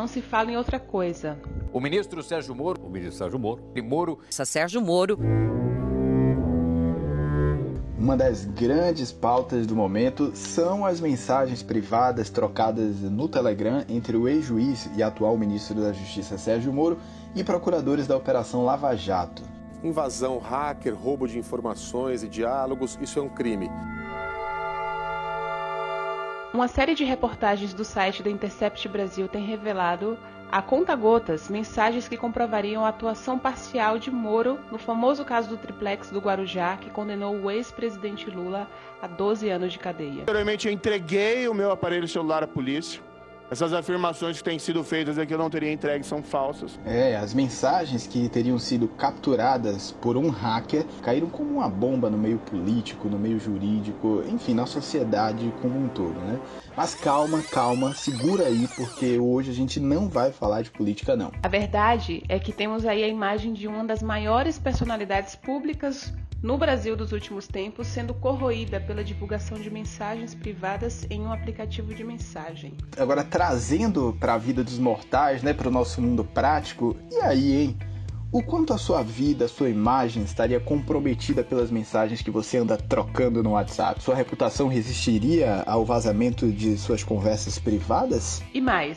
não se fala em outra coisa. O ministro Sérgio Moro, o ministro Sérgio Moro, e Moro, Sérgio Moro. Uma das grandes pautas do momento são as mensagens privadas trocadas no Telegram entre o ex-juiz e atual ministro da Justiça Sérgio Moro e procuradores da Operação Lava Jato. Invasão, hacker, roubo de informações e diálogos, isso é um crime. Uma série de reportagens do site da Intercept Brasil tem revelado a conta-gotas mensagens que comprovariam a atuação parcial de Moro no famoso caso do triplex do Guarujá, que condenou o ex-presidente Lula a 12 anos de cadeia. Anteriormente, eu entreguei o meu aparelho celular à polícia. Essas afirmações que têm sido feitas é que eu não teria entregue são falsas. É, as mensagens que teriam sido capturadas por um hacker caíram como uma bomba no meio político, no meio jurídico, enfim, na sociedade como um todo, né? Mas calma, calma, segura aí, porque hoje a gente não vai falar de política, não. A verdade é que temos aí a imagem de uma das maiores personalidades públicas no Brasil dos últimos tempos, sendo corroída pela divulgação de mensagens privadas em um aplicativo de mensagem. Agora, trazendo para a vida dos mortais, né, para o nosso mundo prático, e aí, hein? O quanto a sua vida, a sua imagem estaria comprometida pelas mensagens que você anda trocando no WhatsApp? Sua reputação resistiria ao vazamento de suas conversas privadas? E mais,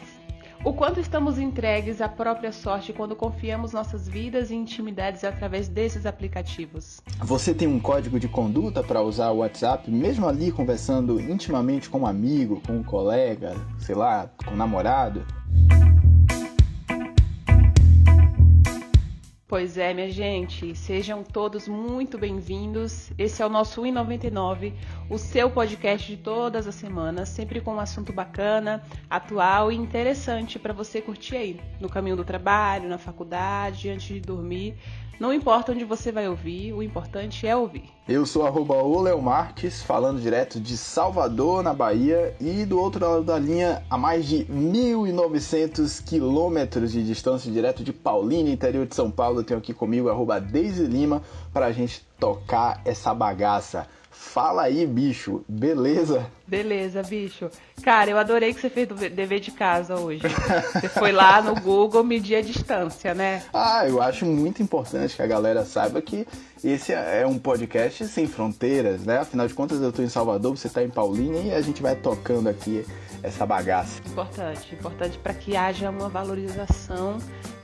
o quanto estamos entregues à própria sorte quando confiamos nossas vidas e intimidades através desses aplicativos? Você tem um código de conduta para usar o WhatsApp, mesmo ali conversando intimamente com um amigo, com um colega, sei lá, com um namorado? Pois é, minha gente, sejam todos muito bem-vindos. Esse é o nosso 1,99, o seu podcast de todas as semanas, sempre com um assunto bacana, atual e interessante para você curtir aí, no caminho do trabalho, na faculdade, antes de dormir. Não importa onde você vai ouvir, o importante é ouvir. Eu sou arroba Marques, falando direto de Salvador, na Bahia, e do outro lado da linha, a mais de 1.900 quilômetros de distância, direto de Paulínia, interior de São Paulo, eu tenho aqui comigo arroba Deise Lima, para a gente tocar essa bagaça. Fala aí, bicho, beleza? Beleza, bicho. Cara, eu adorei que você fez o dever de casa hoje. Você foi lá no Google medir a distância, né? Ah, eu acho muito importante que a galera saiba que esse é um podcast sem fronteiras, né? Afinal de contas, eu tô em Salvador, você tá em Paulínia e a gente vai tocando aqui essa bagaça. Importante, importante para que haja uma valorização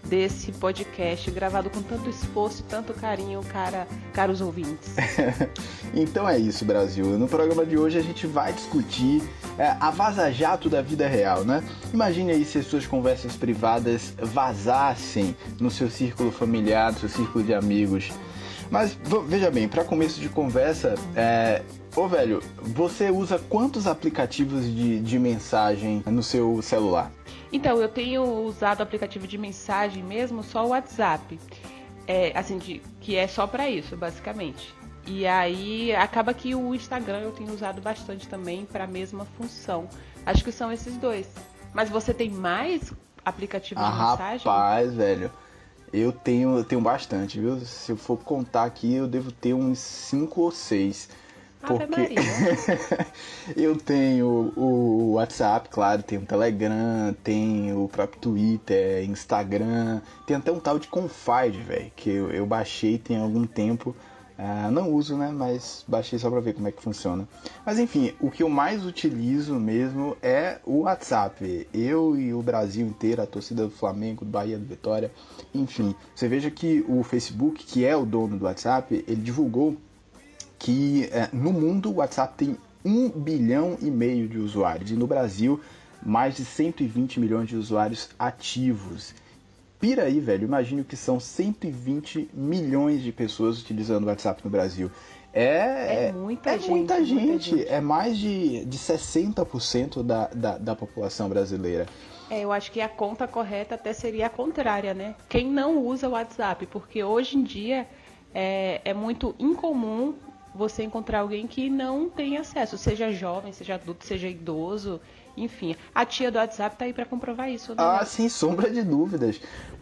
desse podcast gravado com tanto esforço tanto carinho, cara, caros ouvintes. então é isso, Brasil. No programa de hoje a gente vai discutir é, a vaza-jato da vida real, né? Imagine aí se as suas conversas privadas vazassem no seu círculo familiar, no seu círculo de amigos. Mas veja bem, para começo de conversa, é, Ô velho, você usa quantos aplicativos de, de mensagem no seu celular? Então, eu tenho usado o aplicativo de mensagem mesmo, só o WhatsApp. É, assim, de, que é só para isso, basicamente. E aí acaba que o Instagram eu tenho usado bastante também para a mesma função. Acho que são esses dois. Mas você tem mais aplicativos ah, de mensagem? Rapaz, velho. Eu tenho, eu tenho bastante, viu? Se eu for contar aqui, eu devo ter uns 5 ou 6. Porque eu tenho o WhatsApp, claro, tem o Telegram, tem o próprio Twitter, Instagram, tem até um tal de Confide, velho, que eu, eu, baixei tem algum tempo. Uh, não uso, né? Mas baixei só pra ver como é que funciona. Mas enfim, o que eu mais utilizo mesmo é o WhatsApp. Eu e o Brasil inteiro, a torcida do Flamengo, do Bahia, do Vitória, enfim. Você veja que o Facebook, que é o dono do WhatsApp, ele divulgou que é, no mundo o WhatsApp tem 1 bilhão e meio de usuários e no Brasil mais de 120 milhões de usuários ativos. Pira aí, velho, imagine que são 120 milhões de pessoas utilizando o WhatsApp no Brasil. É, é muita, é gente, muita, gente. muita gente. É mais de, de 60% da, da, da população brasileira. É, eu acho que a conta correta até seria a contrária, né? Quem não usa o WhatsApp, porque hoje em dia é, é muito incomum você encontrar alguém que não tem acesso, seja jovem, seja adulto, seja idoso, enfim. A tia do WhatsApp tá aí para comprovar isso, né? Ah, sem sombra de dúvidas.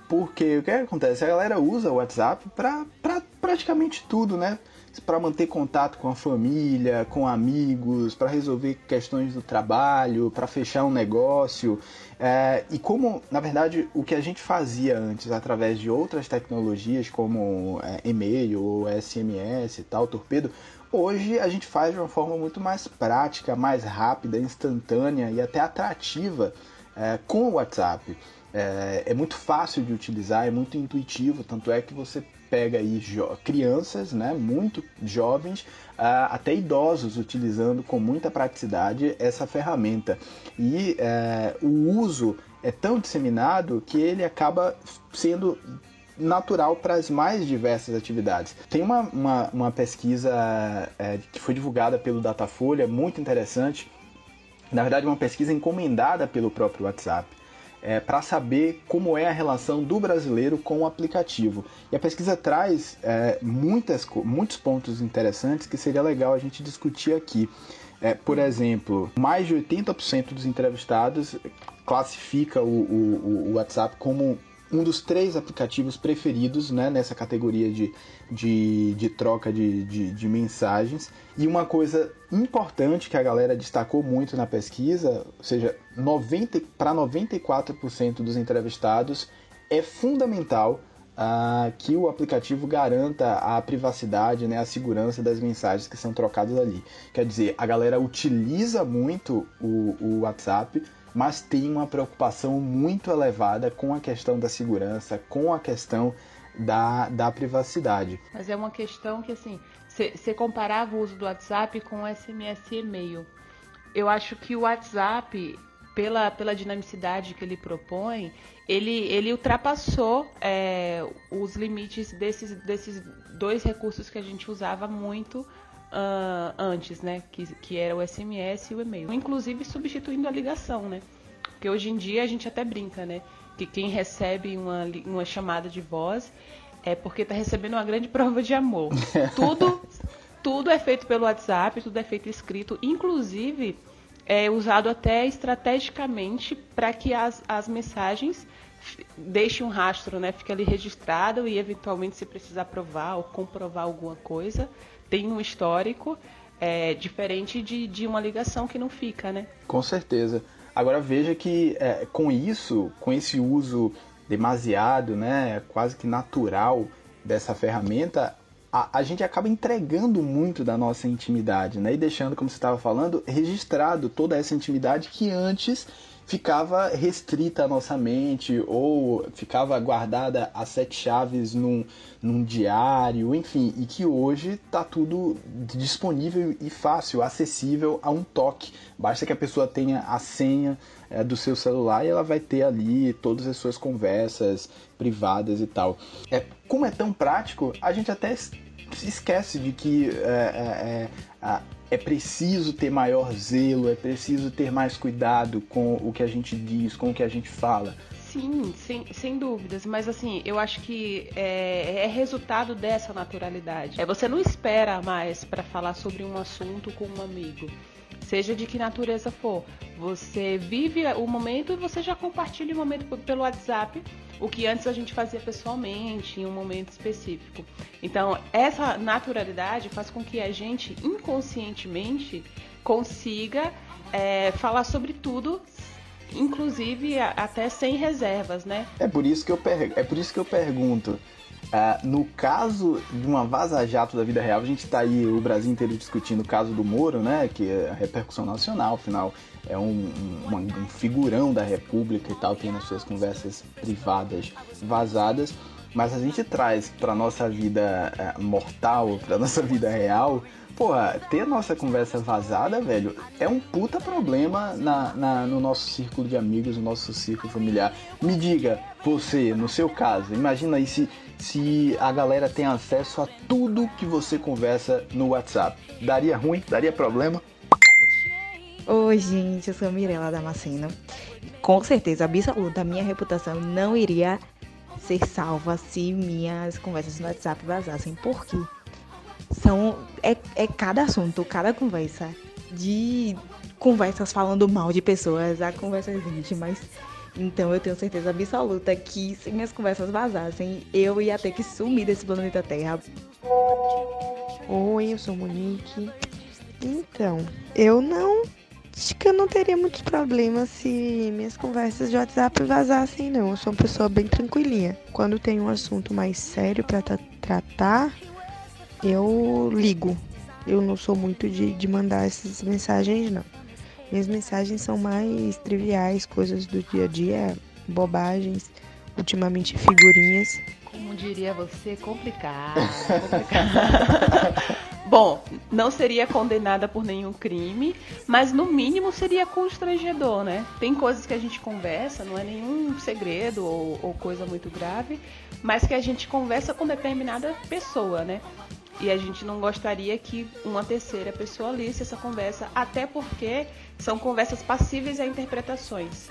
Porque o que acontece? A galera usa o WhatsApp pra, pra praticamente tudo, né? Para manter contato com a família, com amigos, para resolver questões do trabalho, para fechar um negócio. É, e como, na verdade, o que a gente fazia antes através de outras tecnologias, como é, e-mail ou SMS e tal, torpedo, hoje a gente faz de uma forma muito mais prática, mais rápida, instantânea e até atrativa é, com o WhatsApp. É, é, muito fácil de utilizar, é muito intuitivo, tanto é que você pega aí crianças, né, muito jovens, uh, até idosos utilizando com muita praticidade essa ferramenta. E uh, o uso é tão disseminado que ele acaba sendo natural para as mais diversas atividades. Tem uma, uma, uma pesquisa é, que foi divulgada pelo Datafolha, muito interessante, na verdade uma pesquisa encomendada pelo próprio WhatsApp, é, para saber como é a relação do brasileiro com o aplicativo. E a pesquisa traz é, muitas, muitos pontos interessantes que seria legal a gente discutir aqui. É, por exemplo, mais de 80% dos entrevistados classifica o, o, o WhatsApp como um dos três aplicativos preferidos né, nessa categoria de, de, de troca de, de, de, mensagens. E uma coisa importante que a galera destacou muito na pesquisa, ou seja, 90, para 94% dos entrevistados, é fundamental uh, que o aplicativo garanta a privacidade, né, a segurança das mensagens que são trocadas ali. Quer dizer, a galera utiliza muito o, o WhatsApp mas tem uma preocupação muito elevada com a questão da segurança, com a questão da, da privacidade. Mas é uma questão que, assim, você comparava o uso do WhatsApp com SMS e e-mail. Eu acho que o WhatsApp, pela, pela dinamicidade que ele propõe, ele, ele ultrapassou é, os limites desses, desses dois recursos que a gente usava muito uh, antes, né? Que, que era o SMS e o e-mail. Inclusive substituindo a ligação, né? Porque hoje em dia a gente até brinca, né? Que quem recebe uma, uma chamada de voz é porque está recebendo uma grande prova de amor. tudo, tudo é feito pelo WhatsApp, tudo é feito escrito, inclusive é usado até estrategicamente para que as, as mensagens deixem um rastro, né? Fique ali registrado e eventualmente se precisar provar ou comprovar alguma coisa, tem um histórico é, diferente de, de uma ligação que não fica, né? Com certeza. Agora veja que é, com isso, com esse uso demasiado, né, quase que natural dessa ferramenta, a, a, gente acaba entregando muito da nossa intimidade, né? E deixando, como você estava falando, registrado toda essa intimidade que antes ficava restrita à nossa mente ou ficava guardada a sete chaves num, num diário, enfim, e que hoje está tudo disponível e fácil, acessível a um toque. Basta que a pessoa tenha a senha é, do seu celular e ela vai ter ali todas as suas conversas privadas e tal. É, como é tão prático, a gente até esquece de que é, é, é é preciso ter maior zelo, é preciso ter mais cuidado com o que a gente diz, com o que a gente fala. Sim, sem, sem dúvidas, mas assim, eu acho que é, é resultado dessa naturalidade. É você não espera mais para falar sobre um assunto com um amigo seja de que natureza for. Você vive o momento e você já compartilha o momento pelo WhatsApp, o que antes a gente fazia pessoalmente, em um momento específico. Então, essa naturalidade faz com que a gente inconscientemente consiga é, falar sobre tudo inclusive até sem reservas, né? É por isso que eu, per... é por isso que eu pergunto. Uh, no caso de uma vaza-jato da vida real, a gente está aí o Brasil inteiro discutindo o caso do Moro, né? Que é a repercussão nacional, afinal, é um, um, um figurão da República e tal, tem nas suas conversas privadas vazadas. Mas a gente traz para nossa vida uh, mortal, para nossa vida real, porra, ter nossa conversa vazada, velho, é um puta problema na, na, no nosso círculo de amigos, no nosso círculo familiar. Me diga, você, no seu caso, imagina aí se, se a galera tem acesso a tudo que você conversa no WhatsApp. Daria ruim? Daria problema? Oi, gente, eu sou a Mirella Damasceno. Com certeza absoluta, minha reputação não iria ser salva se minhas conversas no WhatsApp vazassem. Por quê? são é, é cada assunto, cada conversa. De conversas falando mal de pessoas a conversas íntimas. Então eu tenho certeza absoluta que se minhas conversas vazassem, eu ia ter que sumir desse planeta Terra. Oi, eu sou Monique. Então, eu não. Acho que eu não teria muitos problemas se minhas conversas de WhatsApp vazassem, não. Eu sou uma pessoa bem tranquilinha. Quando tem um assunto mais sério para tratar, eu ligo. Eu não sou muito de, de mandar essas mensagens, não. Minhas mensagens são mais triviais, coisas do dia a dia, bobagens, ultimamente figurinhas. Como diria você, complicado. complicado. Bom, não seria condenada por nenhum crime, mas no mínimo seria constrangedor, né? Tem coisas que a gente conversa, não é nenhum segredo ou, ou coisa muito grave, mas que a gente conversa com determinada pessoa, né? E a gente não gostaria que uma terceira pessoa lisse essa conversa, até porque são conversas passíveis a interpretações.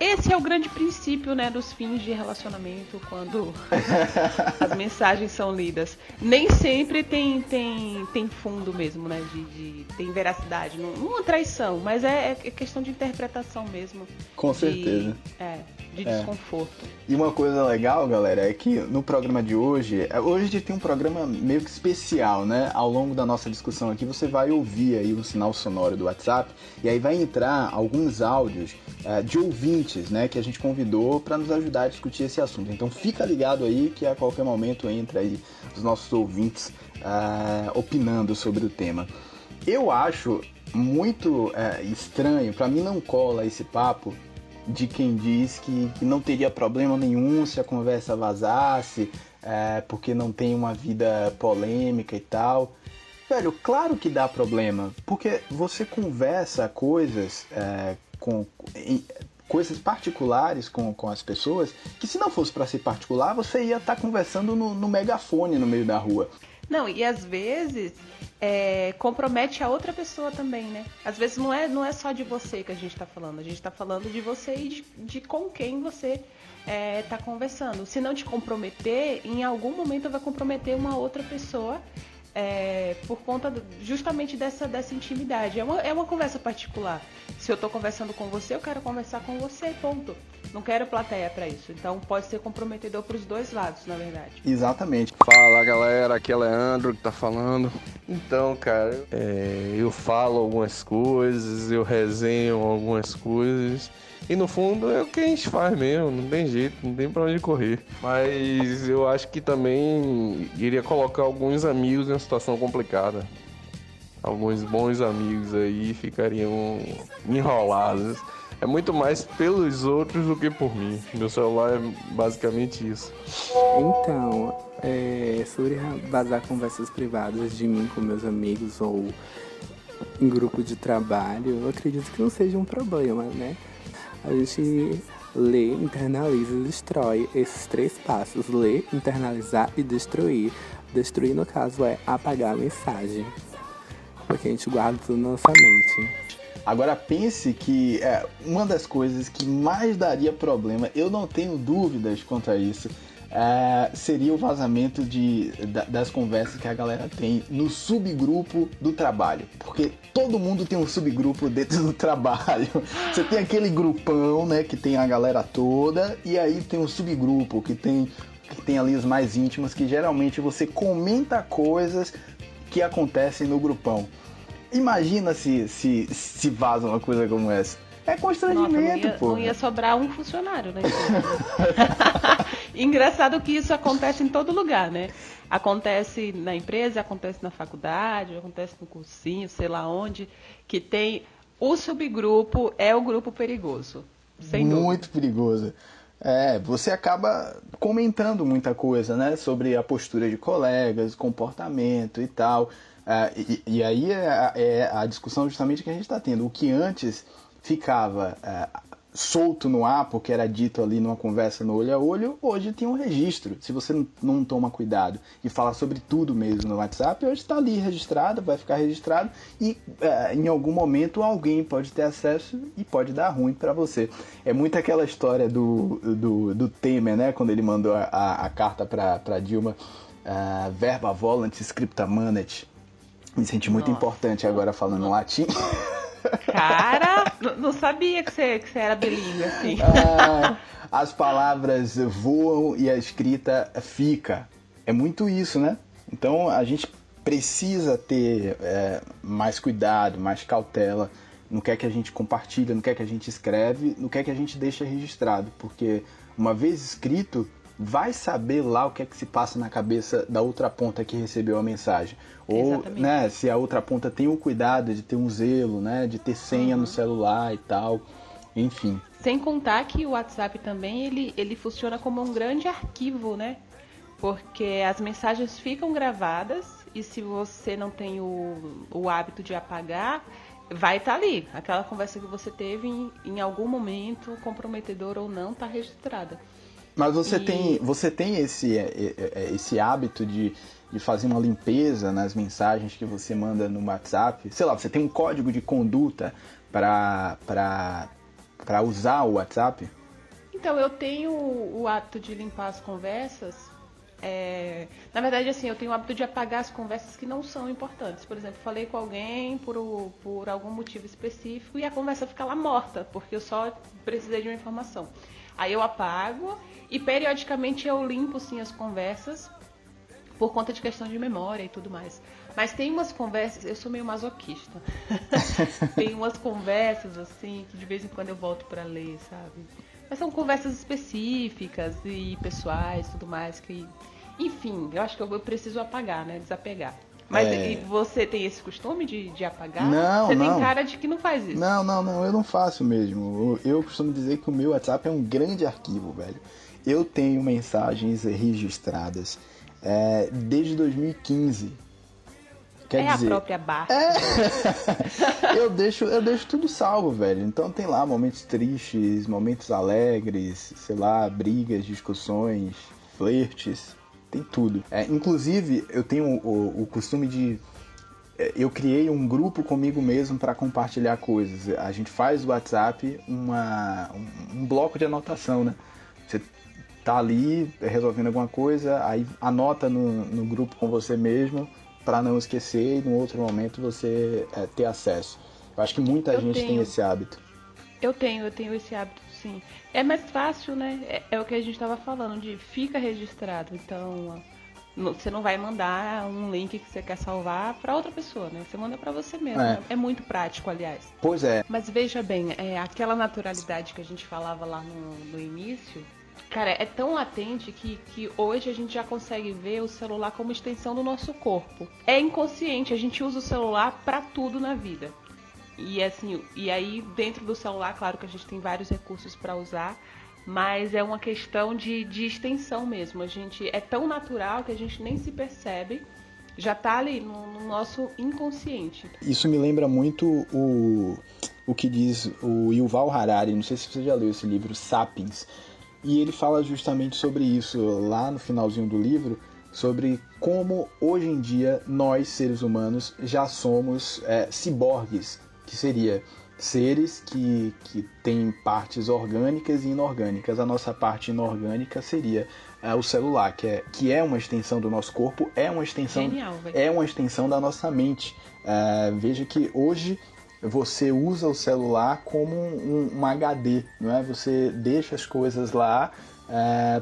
Esse é o grande princípio né, dos fins de relacionamento quando as mensagens são lidas. Nem sempre tem, tem, tem fundo mesmo, né? De, de tem veracidade. Não, uma traição, mas é, é, questão de interpretação mesmo. Com de, certeza. É, de é. desconforto. E uma coisa legal, galera, é que no programa de hoje, é, hoje a gente tem um programa meio que especial, né? Ao longo da nossa discussão aqui, você vai ouvir aí o sinal sonoro do WhatsApp e aí vai entrar alguns áudios uh, de ouvintes, né? Que a gente convidou para nos ajudar a discutir esse assunto. Então fica ligado aí que a qualquer momento entra aí os nossos ouvintes uh, opinando sobre o tema. Eu acho muito uh, estranho, para mim não cola esse papo de quem diz que, que não teria problema nenhum se a conversa vazasse, é, porque não tem uma vida polêmica e tal. Velho, claro que dá problema, porque você conversa coisas é, com. Coisas particulares com, com as pessoas que se não fosse para ser particular você ia estar tá conversando no, no megafone no meio da rua não e às vezes é, compromete a outra pessoa também, né? Às vezes não é, não é só de você que a gente está falando, a gente está falando de você e de, de com quem você está é, tá conversando. Se não te comprometer, em algum momento vai comprometer uma outra pessoa é, por conta do, justamente dessa, dessa intimidade. É uma, é uma conversa particular. Se eu estou conversando com você, eu quero conversar com você, ponto. Não quero plateia para isso. Então pode ser comprometedor para os dois lados, na verdade. Exatamente. Fala galera, aqui é Leandro que tá falando. Então, cara, é, eu falo algumas coisas, eu resenho algumas coisas. E no fundo é o que a gente faz mesmo, não tem jeito, não tem pra onde correr. Mas eu acho que também iria colocar alguns amigos em uma situação complicada. Alguns bons amigos aí ficariam enrolados. É muito mais pelos outros do que por mim. Meu celular é basicamente isso. Então, é, sobre vazar conversas privadas de mim com meus amigos ou em grupo de trabalho, eu acredito que não seja um problema, né? A gente lê, internaliza e destrói esses três passos: ler, internalizar e destruir. Destruir, no caso, é apagar a mensagem, porque a gente guarda tudo na nossa mente. Agora pense que é, uma das coisas que mais daria problema, eu não tenho dúvidas quanto a isso, é, seria o vazamento de, das conversas que a galera tem no subgrupo do trabalho. Porque todo mundo tem um subgrupo dentro do trabalho. Você tem aquele grupão, né, que tem a galera toda, e aí tem um subgrupo que tem, que tem ali os mais íntimos, que geralmente você comenta coisas que acontecem no grupão. Imagina se, se, se vaza uma coisa como essa. É constrangimento, Nossa, não ia, pô. Não ia sobrar um funcionário, né? Engraçado que isso acontece em todo lugar, né? Acontece na empresa, acontece na faculdade, acontece no cursinho, sei lá onde, que tem o subgrupo é o grupo perigoso. Sem Muito dúvida. perigoso. É, você acaba comentando muita coisa, né? Sobre a postura de colegas, comportamento e tal. É, e, e, aí é, é, a discussão justamente que a gente está tendo. O que antes ficava é, solto no ar, porque era dito ali numa conversa no olho a olho, hoje tem um registro. Se você não, toma cuidado e fala sobre tudo mesmo no WhatsApp, hoje está ali registrado, vai ficar registrado e é, em algum momento alguém pode ter acesso e pode dar ruim para você. É muito aquela história do, do, do Temer, né? Quando ele mandou a, a, a carta para Dilma, uh, verba volant scripta manet. Me senti muito Nossa. importante agora falando latim. Cara, não sabia que você, que você era bilíngue assim. Ah, as palavras voam e a escrita fica. É muito isso, né? Então a gente precisa ter é, mais cuidado, mais cautela no que é que a gente compartilha, no que é que a gente escreve, no que é que a gente deixa registrado, porque uma vez escrito, vai saber lá o que é que se passa na cabeça da outra ponta que recebeu a mensagem. Ou, Exatamente. né, se a outra ponta tem o cuidado de ter um zelo, né, de ter senha Uhum. no celular e tal. Enfim. Sem contar que o WhatsApp também ele, ele funciona como um grande arquivo, né? Porque as mensagens ficam gravadas e se você não tem o, o hábito de apagar, vai estar ali. Aquela conversa que você teve em, em algum momento, comprometedor ou não, está registrada. Mas você E- tem, você tem esse, é, é, é, esse hábito de, de fazer uma limpeza nas mensagens que você manda no WhatsApp? Sei lá, você tem um código de conduta para usar o WhatsApp? Então, eu tenho o hábito de limpar as conversas. é, Na verdade, assim, eu tenho o hábito de apagar as conversas que não são importantes. Por exemplo, falei com alguém por, o- por algum motivo específico e a conversa fica lá morta, porque eu só precisei de uma informação. Aí eu apago e periodicamente eu limpo sim as conversas por conta de questão de memória e tudo mais. Mas tem umas conversas, eu sou meio masoquista. tem umas conversas assim que de vez em quando eu volto pra ler, sabe? Mas são conversas específicas e pessoais, tudo mais que, enfim, eu acho que eu preciso apagar, né, desapegar. Mas É. e você tem esse costume de, de apagar? Não, Você não. tem cara de que não faz isso. Não, não, não, eu não faço mesmo. Eu, eu costumo dizer que o meu WhatsApp é um grande arquivo, velho. Eu tenho mensagens registradas é, desde 2015. Quer é dizer, a própria barra. eu deixo, eu deixo tudo salvo, velho. Então tem lá momentos tristes, momentos alegres, sei lá, brigas, discussões, flertes, tem tudo. É, inclusive, eu tenho o, o costume de é, eu criei um grupo comigo mesmo para compartilhar coisas. A gente faz do WhatsApp uma, um, um bloco de anotação, né? Você tá ali resolvendo alguma coisa, aí anota no, no grupo com você mesmo para não esquecer e no outro momento você é, ter acesso. Eu acho que muita Eu gente tem tenho. esse hábito. Eu tenho, eu tenho esse hábito, sim. É mais fácil, né? É, é o que a gente estava falando, de fica registrado. Então, você não vai mandar um link que você quer salvar para outra pessoa, né? Você manda para você mesmo. É. É. muito prático, aliás. Pois é. Mas veja bem, é, aquela naturalidade que a gente falava lá no, no início, cara, é tão latente que, que hoje a gente já consegue ver o celular como extensão do nosso corpo. É inconsciente, a gente usa o celular para tudo na vida. E assim, e aí dentro do celular, claro que a gente tem vários recursos para usar, mas é uma questão de, de extensão mesmo. A gente é tão natural que a gente nem se percebe, já tá ali no, no nosso inconsciente. Isso me lembra muito o, o que diz o Yuval Harari, não sei se você já leu esse livro, Sapiens. E ele fala justamente sobre isso lá no finalzinho do livro, sobre como hoje em dia nós, seres humanos, já somos é, ciborgues, que seria seres que, que têm partes orgânicas e inorgânicas. A nossa parte inorgânica seria é, o celular, que é, que é uma extensão do nosso corpo, é uma extensão Genial, é uma extensão da nossa mente. É, veja que hoje você usa o celular como um, um HD, não é? Você deixa as coisas lá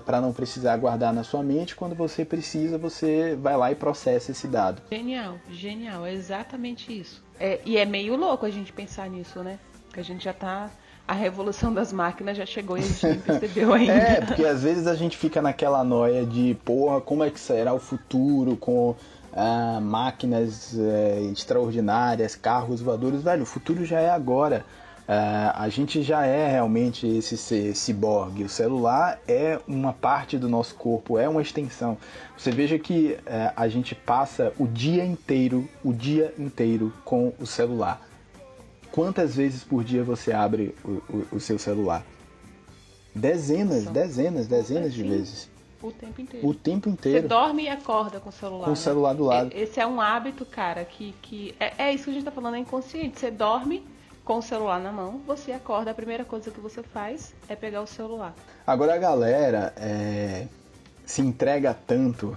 para não precisar guardar na sua mente. Quando você precisa, você vai lá e processa esse dado. Genial, genial, é exatamente isso. É, e é meio louco a gente pensar nisso, né? Que a gente já tá. A revolução das máquinas já chegou e a gente nem percebeu ainda. É, porque às vezes a gente fica naquela noia de, porra, como é que será o futuro com ah, máquinas eh, extraordinárias, carros voadores? Velho, o futuro já é agora. Ah, a gente já é realmente esse ser ciborgue. O celular é uma parte do nosso corpo, é uma extensão. Você veja que eh, a gente passa o dia inteiro, o dia inteiro com o celular. Quantas vezes por dia você abre o, o- o seu celular? Dezenas, São- dezenas, dezenas de vezes. O tempo inteiro. O tempo Você inteiro. dorme e acorda com o celular. Com o né? celular do lado. Esse é um hábito, cara, que, que é, é isso que a gente tá falando, é inconsciente. Você dorme com o celular na mão, você acorda, a primeira coisa que você faz é pegar o celular. Agora a galera é, se entrega tanto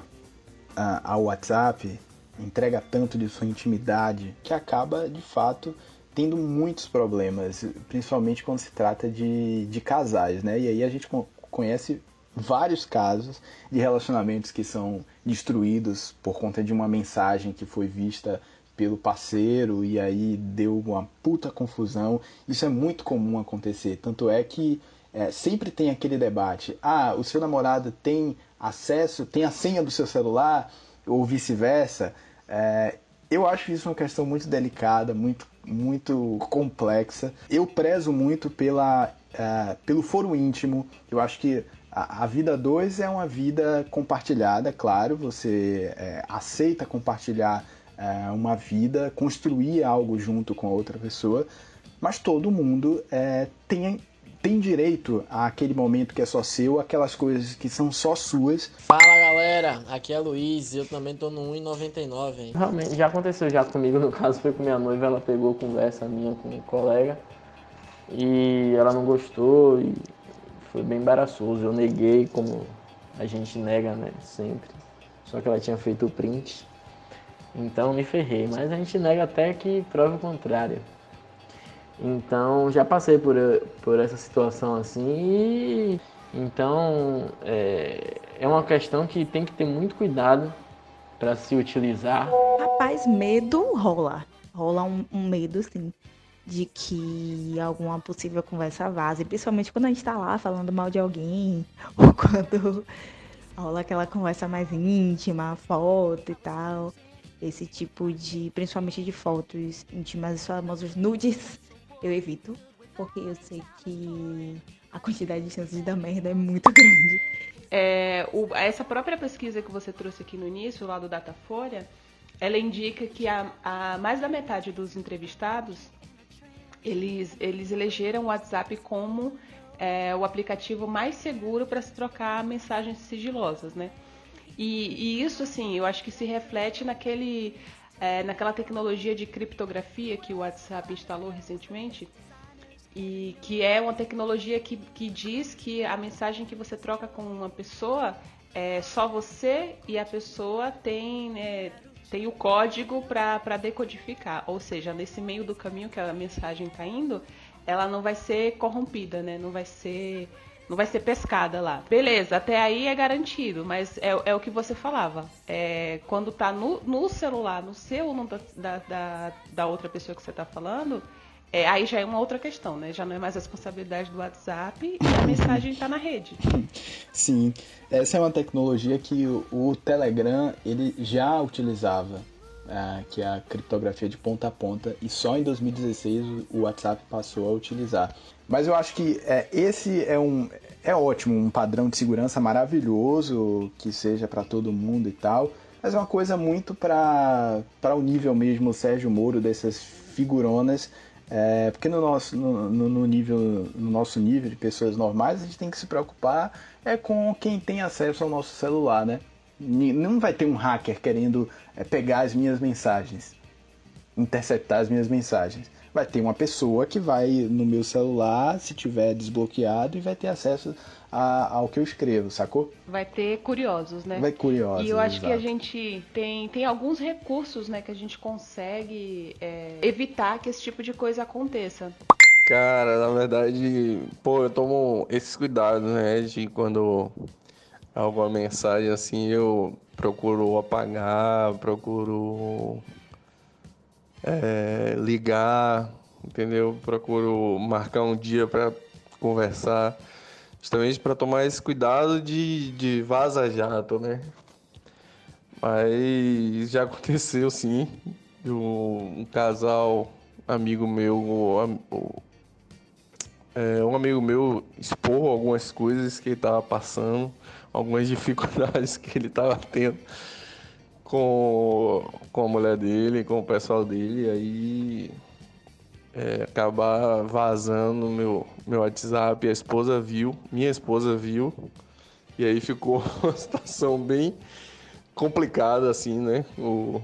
ao WhatsApp, entrega tanto de sua intimidade, que acaba de fato tendo muitos problemas, principalmente quando se trata de, de casais, né? E aí a gente co- conhece vários casos de relacionamentos que são destruídos por conta de uma mensagem que foi vista pelo parceiro e aí deu uma puta confusão. Isso é muito comum acontecer. Tanto é que é, sempre tem aquele debate: ah, o seu namorado tem acesso, tem a senha do seu celular, ou vice-versa. É, eu acho isso uma questão muito delicada, muito, muito complexa. Eu prezo muito pela, é, pelo foro íntimo. Eu acho que a, a vida 2 é uma vida compartilhada, claro. Você é, aceita compartilhar é, uma vida, construir algo junto com a outra pessoa. Mas todo mundo é, tem tem direito àquele momento que é só seu, aquelas coisas que são só suas. Fala galera, aqui é Luiz, eu também tô no 1,99, hein? Realmente, já aconteceu já comigo, no caso foi com minha noiva, ela pegou conversa minha com um colega e ela não gostou e foi bem embaraçoso. Eu neguei como a gente nega, né, sempre. Só que ela tinha feito o print. Então me ferrei, mas a gente nega até que prove o contrário. Então já passei por, por essa situação assim e então é, é uma questão que tem que ter muito cuidado para se utilizar. Rapaz, medo rola. Rola um, um, medo, sim, de que alguma possível conversa vaze, principalmente quando a gente tá lá falando mal de alguém, ou quando rola aquela conversa mais íntima, foto e tal. Esse tipo de, principalmente de fotos íntimas, famosos nudes, eu evito, porque eu sei que a quantidade de chances dar merda é muito grande. É, o, essa própria pesquisa que você trouxe aqui no início, lá do Datafolha, ela indica que a, a mais da metade dos entrevistados eles, eles elegeram o WhatsApp como é, o aplicativo mais seguro para se trocar mensagens sigilosas, né? E, e, isso, assim, eu acho que se reflete naquele é, naquela tecnologia de criptografia que o WhatsApp instalou recentemente, e que é uma tecnologia que, que diz que a mensagem que você troca com uma pessoa é só você e a pessoa tem, né, tem o código para decodificar. Ou seja, nesse meio do caminho que a mensagem está indo, ela não vai ser corrompida, né? não vai ser não vai ser pescada lá. Beleza, até aí é garantido, mas é, é o que você falava. É, quando tá no, no celular, no seu ou no da, da, da outra pessoa que você tá falando, é, aí já é uma outra questão, né? Já não é mais responsabilidade do WhatsApp e a mensagem está na rede. Sim, essa é uma tecnologia que o, o Telegram ele já utilizava, que é a criptografia de ponta a ponta, e só em 2016 o WhatsApp passou a utilizar. Mas eu acho que é, esse é um é ótimo, um padrão de segurança maravilhoso que seja para todo mundo e tal. Mas é uma coisa muito para o nível mesmo Sérgio Moro dessas figuronas. É, porque no nosso, no, no, nível, no nosso nível de pessoas normais, a gente tem que se preocupar é com quem tem acesso ao nosso celular, né? Não vai ter um hacker querendo é, pegar as minhas mensagens, interceptar as minhas mensagens vai ter uma pessoa que vai no meu celular, se tiver desbloqueado, e vai ter acesso a, ao que eu escrevo, sacou? Vai ter curiosos, né? Vai curiosos. E eu acho exato. que a gente tem, tem alguns recursos, né, que a gente consegue é, evitar que esse tipo de coisa aconteça. Cara, na verdade, pô, eu tomo esses cuidados, né, de quando alguma mensagem assim eu procuro apagar, procuro é, ligar, entendeu? Procuro marcar um dia para conversar, justamente para tomar esse cuidado de, de vaza-jato, né? Mas já aconteceu sim, um, um casal amigo meu, é, um amigo meu expor algumas coisas que ele estava passando, algumas dificuldades que ele estava tendo com, com a mulher dele, com o pessoal dele, aí é, acabar vazando meu, meu WhatsApp, a esposa viu, minha esposa viu, e aí ficou uma situação bem complicada, assim, né? O,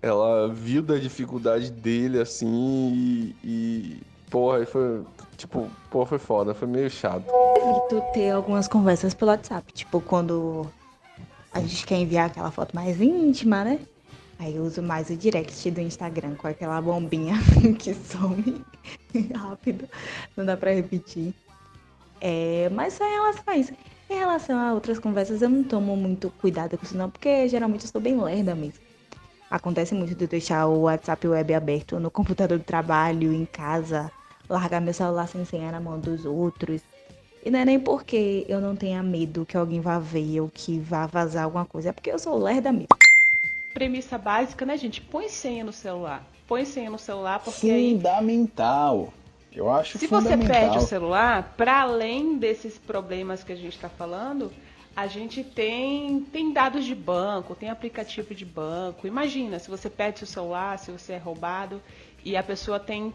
ela viu da dificuldade dele, assim, e, e porra, foi, tipo, porra, foi foda, foi meio chato. Evito ter algumas conversas pelo WhatsApp, tipo, quando a gente quer enviar aquela foto mais íntima, né? Aí eu uso mais o direct do Instagram com aquela bombinha que some rápido, não dá pra repetir. É, mas só em relação a isso. Em relação a outras conversas, eu não tomo muito cuidado com isso não, porque geralmente eu sou bem lerda mesmo. Acontece muito de deixar o WhatsApp web aberto no computador do trabalho, em casa, largar meu celular sem senha na mão dos outros. E não é nem porque eu não tenha medo que alguém vá ver ou que vá vazar alguma coisa, é porque eu sou lerda mesmo. Premissa básica, né, gente? Põe senha no celular. Põe senha no celular porque Fundamental. Eu acho Se você perde o celular, para além desses problemas que a gente está falando, a gente tem, tem dados de banco, tem aplicativo de banco. Imagina, se você perde seu celular, se você é roubado e a pessoa tem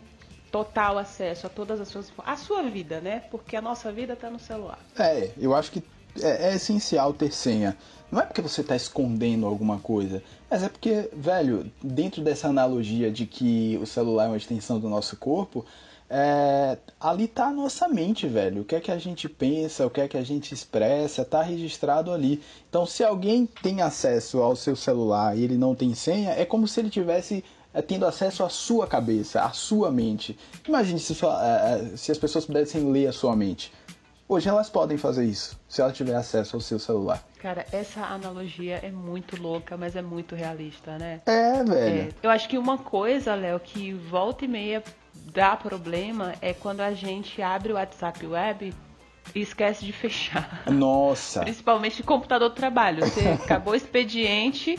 total acesso a todas as suas a sua vida, né? Porque a nossa vida está no celular. É, eu acho que é, é essencial ter senha. Não é porque você está escondendo alguma coisa, mas é porque, velho, dentro dessa analogia de que o celular é uma extensão do nosso corpo, é, ali tá a nossa mente, velho. O que é que a gente pensa, o que é que a gente expressa, tá registrado ali. Então, se alguém tem acesso ao seu celular e ele não tem senha, é como se ele tivesse é, tendo acesso à sua cabeça, à sua mente. Imagine se, sua, é, se as pessoas pudessem ler a sua mente. Hoje elas podem fazer isso, se ela tiver acesso ao seu celular. Cara, essa analogia é muito louca, mas é muito realista, né? É, velho. É. Eu acho que uma coisa, Léo, que volta e meia dá problema é quando a gente abre o WhatsApp web e esquece de fechar. Nossa. Principalmente computador do trabalho. Você acabou o expediente,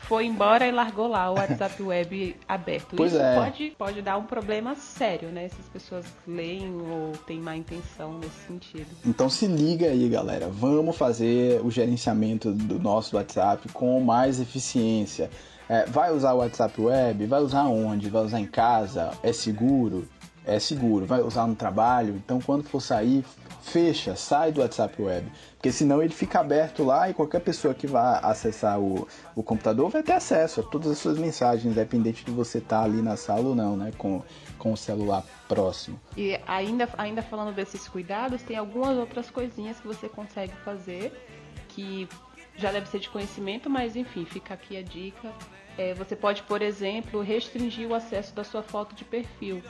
foi embora e largou lá o WhatsApp web aberto. Pois Isso é. pode, pode dar um problema sério, né? Se as pessoas leem ou têm má intenção nesse sentido. Então se liga aí, galera. Vamos fazer o gerenciamento do nosso WhatsApp com mais eficiência. É, vai usar o WhatsApp web? Vai usar onde? Vai usar em casa? É seguro? É seguro. Vai usar no trabalho? Então quando for sair, fecha, sai do WhatsApp web. Porque senão ele fica aberto lá e qualquer pessoa que vá acessar o, o computador vai ter acesso a todas as suas mensagens, independente de você estar ali na sala ou não, né? Com, com o celular próximo. E ainda, ainda falando desses cuidados, tem algumas outras coisinhas que você consegue fazer que já deve ser de conhecimento, mas enfim, fica aqui a dica. É, você pode, por exemplo, restringir o acesso da sua foto de perfil.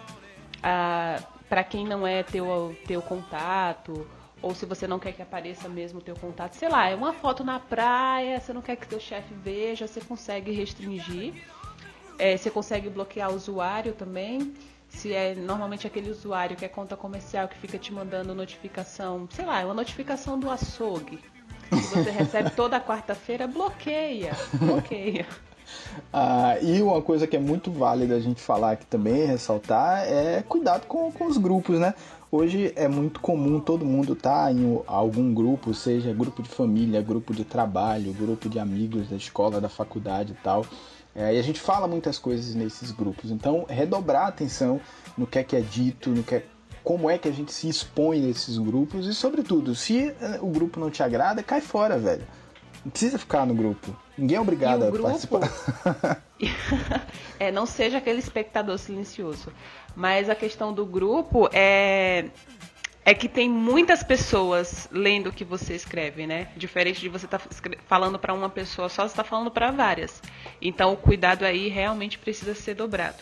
Para quem não é teu, teu contato, ou se você não quer que apareça mesmo o teu contato, sei lá, é uma foto na praia, você não quer que teu chefe veja, você consegue restringir. É, você consegue bloquear o usuário também. Se é normalmente aquele usuário que é conta comercial que fica te mandando notificação, sei lá, é uma notificação do açougue. Que você recebe toda quarta-feira, bloqueia, bloqueia. Ah, e uma coisa que é muito válida a gente falar aqui também, ressaltar, é cuidado com, com os grupos, né? Hoje é muito comum todo mundo estar tá em algum grupo, seja grupo de família, grupo de trabalho, grupo de amigos da escola, da faculdade e tal. É, e a gente fala muitas coisas nesses grupos. Então, redobrar a atenção no que é que é dito, no que é, como é que a gente se expõe nesses grupos e, sobretudo, se o grupo não te agrada, cai fora, velho. Não precisa ficar no grupo. Ninguém é obrigado a grupo... participar. é, não seja aquele espectador silencioso. Mas a questão do grupo é é que tem muitas pessoas lendo o que você escreve, né? Diferente de você estar tá falando para uma pessoa só, você está falando para várias. Então o cuidado aí realmente precisa ser dobrado.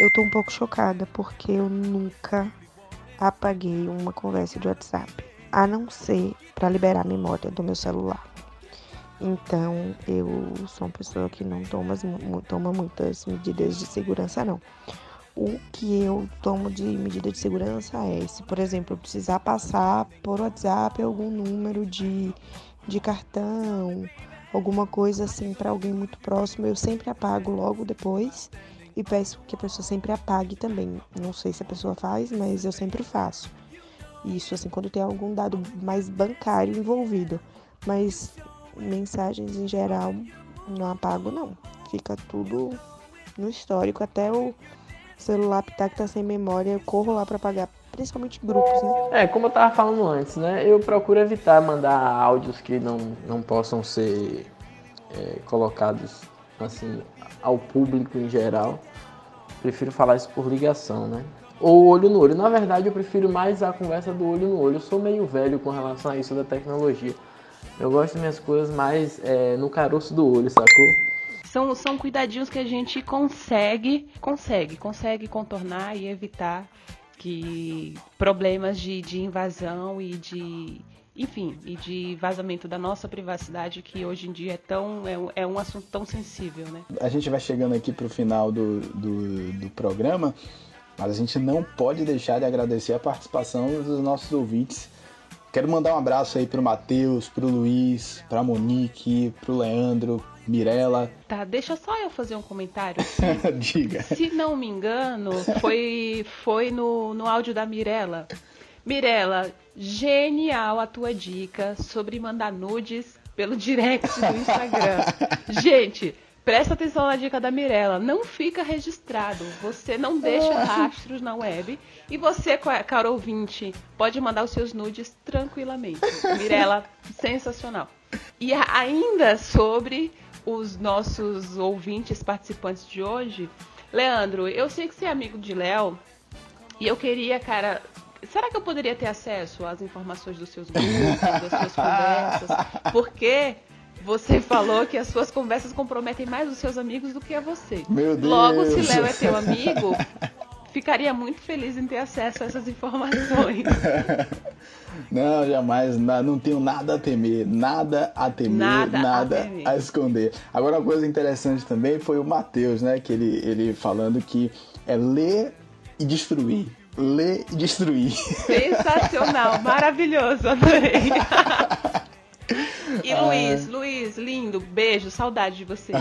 Eu tô um pouco chocada porque eu nunca apaguei uma conversa de WhatsApp, a não ser para liberar a memória do meu celular. Então, eu sou uma pessoa que não toma, toma muitas medidas de segurança, não. O que eu tomo de medida de segurança é, se, por exemplo, eu precisar passar por WhatsApp algum número de, de cartão, alguma coisa assim para alguém muito próximo, eu sempre apago logo depois e peço que a pessoa sempre apague também. Não sei se a pessoa faz, mas eu sempre faço. Isso, assim, quando tem algum dado mais bancário envolvido. Mas mensagens em geral não apago não. Fica tudo no histórico, até o celular apitar que tá sem memória, eu corro lá para apagar, principalmente grupos, né? É, como eu tava falando antes, né? Eu procuro evitar mandar áudios que não, não possam ser é, colocados assim ao público em geral. Prefiro falar isso por ligação, né? Ou olho no olho. Na verdade, eu prefiro mais a conversa do olho no olho. Eu sou meio velho com relação a isso da tecnologia. Eu gosto das minhas coisas mais é, no caroço do olho, sacou? São, são cuidadinhos que a gente consegue, consegue, consegue contornar e evitar que problemas de, de invasão e de enfim, e de vazamento da nossa privacidade, que hoje em dia é, tão, é, um, é um assunto tão sensível, né? A gente vai chegando aqui para o final do, do, do programa, mas a gente não pode deixar de agradecer a participação dos nossos ouvintes. Quero mandar um abraço aí pro Matheus, pro Luiz, pra Monique, pro Leandro, Mirella. Tá, deixa só eu fazer um comentário. Diga. Se não me engano, foi, foi no, no áudio da Mirella. Mirella, genial a tua dica sobre mandar nudes pelo direct do Instagram. Gente, presta atenção na dica da Mirella. Não fica registrado. Você não deixa rastros na web. E você, caro ouvinte, pode mandar os seus nudes tranquilamente. Mirella, sensacional. E ainda sobre os nossos ouvintes participantes de hoje. Leandro, eu sei que você é amigo de Léo. E eu queria, cara, será que eu poderia ter acesso às informações dos seus grupos, das suas conversas? Porque você falou que as suas conversas comprometem mais os seus amigos do que a você. Meu Deus. Logo, se Léo é teu amigo, ficaria muito feliz em ter acesso a essas informações. Não, jamais, não tenho nada a temer, nada a temer, nada, nada a, temer. a, esconder. Agora, uma coisa interessante também foi o Matheus, né? Que ele, ele falando que é ler e destruir ler e destruir. Sensacional, maravilhoso, adorei. E Luiz, Luiz, lindo, beijo, saudade de você.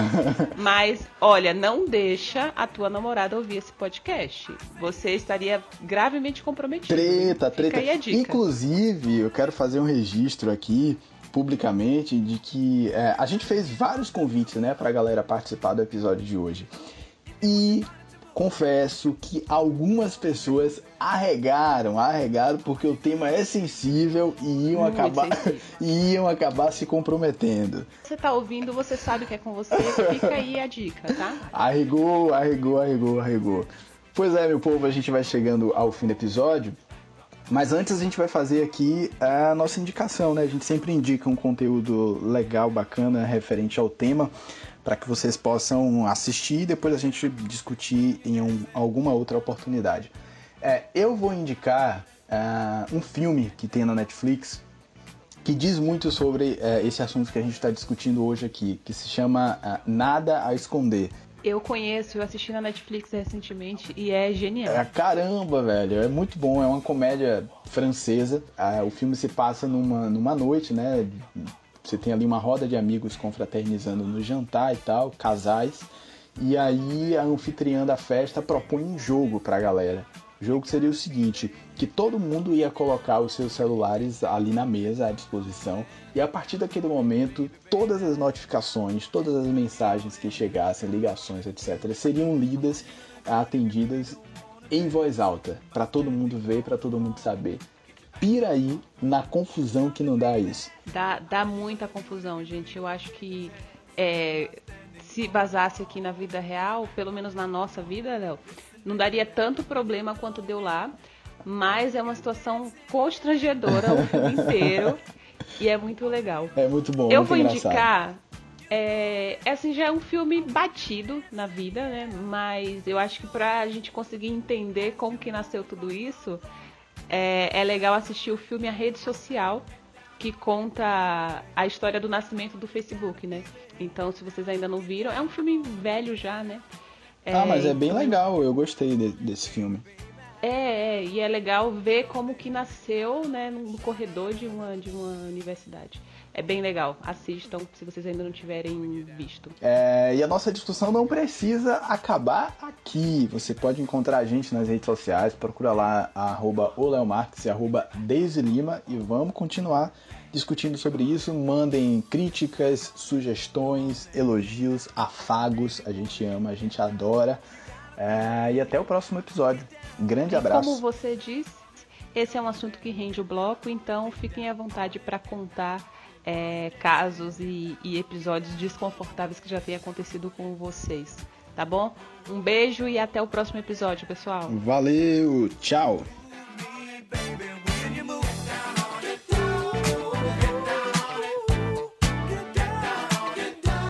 Mas, olha, não deixa a tua namorada ouvir esse podcast. Você estaria gravemente comprometido. Treta, treta. Inclusive, eu quero fazer um registro aqui publicamente de que é, a gente fez vários convites, né, pra galera participar do episódio de hoje. E confesso que algumas pessoas arregaram, arregaram porque o tema é sensível e iam acabar e iam acabar se comprometendo. Você tá ouvindo, você sabe que é com você, fica aí a dica, tá? Arregou, arregou, arregou, arregou. Pois é, meu povo, a gente vai chegando ao fim do episódio. Mas antes a gente vai fazer aqui a nossa indicação, né? A gente sempre indica um conteúdo legal, bacana, referente ao tema para que vocês possam assistir e depois a gente discutir em um, alguma outra oportunidade. É, eu vou indicar uh, um filme que tem na Netflix que diz muito sobre uh, esse assunto que a gente está discutindo hoje aqui, que se chama uh, Nada a Esconder. Eu conheço, eu assisti na Netflix recentemente e é genial. É, caramba, velho, é muito bom, é uma comédia francesa. o filme se passa numa, numa noite, né? Você tem ali uma roda de amigos confraternizando no jantar e tal, casais. E aí a anfitriã da festa propõe um jogo pra galera. O jogo seria o seguinte, que todo mundo ia colocar os seus celulares ali na mesa à disposição e a partir daquele momento todas as notificações, todas as mensagens que chegassem, ligações, etc, seriam lidas, atendidas em voz alta, para todo mundo ver, para todo mundo saber pira aí na confusão que não dá isso. Dá, dá muita confusão, gente. Eu acho que é, se vazasse aqui na vida real, pelo menos na nossa vida, Léo, não daria tanto problema quanto deu lá. Mas é uma situação constrangedora o filme inteiro. e é muito legal. É muito bom. Eu muito vou engraçado. indicar. É, assim, já é um filme batido na vida, né? Mas eu acho que pra gente conseguir entender como que nasceu tudo isso, é, é legal assistir o filme A Rede Social, que conta a história do nascimento do Facebook, né? Então, se vocês ainda não viram, é um filme velho já, né? É, ah, mas é bem então legal, eu gostei de, desse filme. É, é, e é legal ver como que nasceu, né, no corredor de uma, de uma universidade. É bem legal. Assistam se vocês ainda não tiverem visto. É, e a nossa discussão não precisa acabar aqui. Você pode encontrar a gente nas redes sociais. Procura lá arroba e arroba Deise Lima e vamos continuar discutindo sobre isso. Mandem críticas, sugestões, elogios, afagos. A gente ama, a gente adora. É, e até o próximo episódio. grande e abraço. Como você disse, esse é um assunto que rende o bloco, então fiquem à vontade para contar é, casos e, e episódios desconfortáveis que já tenha acontecido com vocês. Tá bom? Um beijo e até o próximo episódio, pessoal. Valeu, tchau.